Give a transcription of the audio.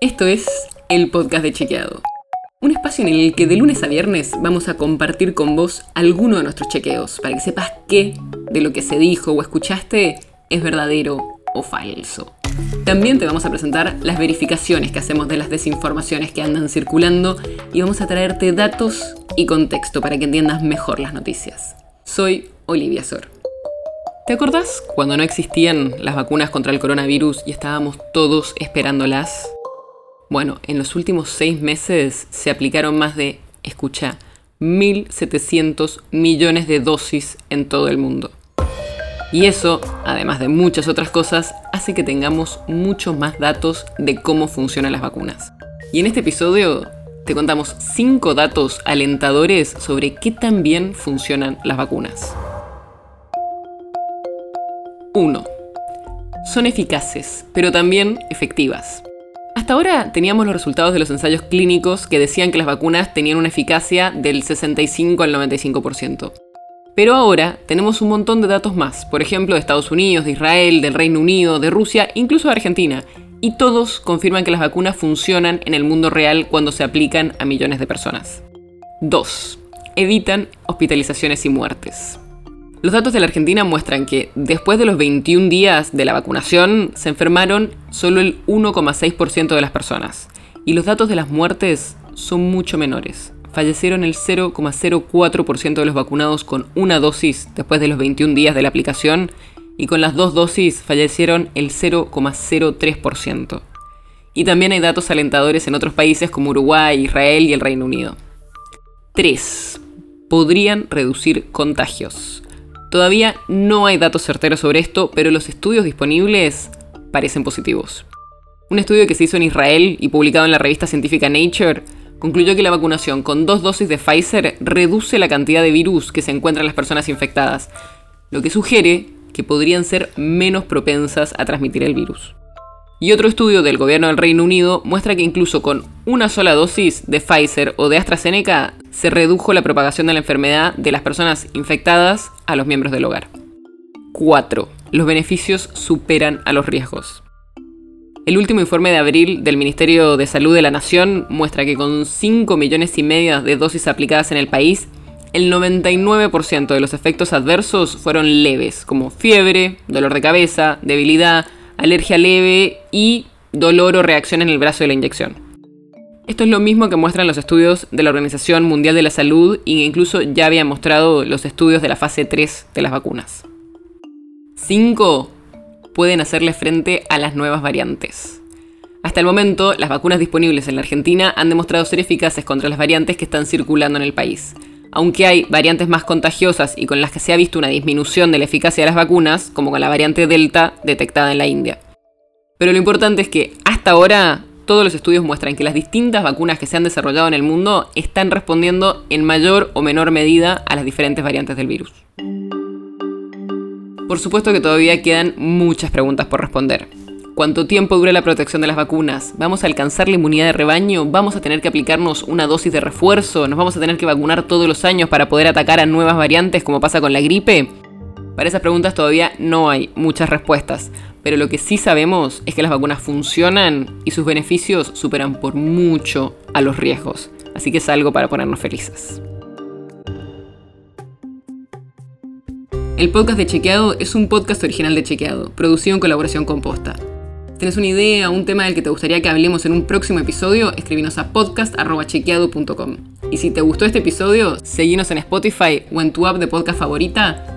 Esto es el podcast de Chequeado. Un espacio en el que de lunes a viernes vamos a compartir con vos alguno de nuestros chequeos para que sepas qué de lo que se dijo o escuchaste es verdadero o falso. También te vamos a presentar las verificaciones que hacemos de las desinformaciones que andan circulando y vamos a traerte datos y contexto para que entiendas mejor las noticias. Soy Olivia Sor. ¿Te acordás cuando no existían las vacunas contra el coronavirus y estábamos todos esperándolas? Bueno, en los últimos seis meses se aplicaron más de, escucha, 1.700 millones de dosis en todo el mundo. Y eso, además de muchas otras cosas, hace que tengamos muchos más datos de cómo funcionan las vacunas. Y en este episodio te contamos 5 datos alentadores sobre qué tan bien funcionan las vacunas. 1. Son eficaces, pero también efectivas. Hasta ahora teníamos los resultados de los ensayos clínicos que decían que las vacunas tenían una eficacia del 65 al 95%. Pero ahora tenemos un montón de datos más, por ejemplo de Estados Unidos, de Israel, del Reino Unido, de Rusia, incluso de Argentina, y todos confirman que las vacunas funcionan en el mundo real cuando se aplican a millones de personas. 2. Evitan hospitalizaciones y muertes. Los datos de la Argentina muestran que después de los 21 días de la vacunación se enfermaron solo el 1,6% de las personas y los datos de las muertes son mucho menores. Fallecieron el 0,04% de los vacunados con una dosis después de los 21 días de la aplicación y con las dos dosis fallecieron el 0,03%. Y también hay datos alentadores en otros países como Uruguay, Israel y el Reino Unido. 3. Podrían reducir contagios. Todavía no hay datos certeros sobre esto, pero los estudios disponibles parecen positivos. Un estudio que se hizo en Israel y publicado en la revista científica Nature concluyó que la vacunación con dos dosis de Pfizer reduce la cantidad de virus que se encuentra en las personas infectadas, lo que sugiere que podrían ser menos propensas a transmitir el virus. Y otro estudio del gobierno del Reino Unido muestra que incluso con una sola dosis de Pfizer o de AstraZeneca se redujo la propagación de la enfermedad de las personas infectadas a los miembros del hogar. 4. Los beneficios superan a los riesgos. El último informe de abril del Ministerio de Salud de la Nación muestra que con 5 millones y medio de dosis aplicadas en el país, el 99% de los efectos adversos fueron leves, como fiebre, dolor de cabeza, debilidad, alergia leve y dolor o reacción en el brazo de la inyección. Esto es lo mismo que muestran los estudios de la Organización Mundial de la Salud e incluso ya habían mostrado los estudios de la fase 3 de las vacunas. 5. Pueden hacerle frente a las nuevas variantes. Hasta el momento, las vacunas disponibles en la Argentina han demostrado ser eficaces contra las variantes que están circulando en el país. Aunque hay variantes más contagiosas y con las que se ha visto una disminución de la eficacia de las vacunas, como con la variante Delta detectada en la India. Pero lo importante es que hasta ahora todos los estudios muestran que las distintas vacunas que se han desarrollado en el mundo están respondiendo en mayor o menor medida a las diferentes variantes del virus. Por supuesto que todavía quedan muchas preguntas por responder cuánto tiempo dura la protección de las vacunas, vamos a alcanzar la inmunidad de rebaño, vamos a tener que aplicarnos una dosis de refuerzo, nos vamos a tener que vacunar todos los años para poder atacar a nuevas variantes como pasa con la gripe. Para esas preguntas todavía no hay muchas respuestas, pero lo que sí sabemos es que las vacunas funcionan y sus beneficios superan por mucho a los riesgos, así que es algo para ponernos felices. El podcast de Chequeado es un podcast original de Chequeado, producido en colaboración con Posta. ¿Tenés una idea, un tema del que te gustaría que hablemos en un próximo episodio? Escribinos a podcast.chequeado.com. Y si te gustó este episodio, seguinos en Spotify o en tu app de podcast favorita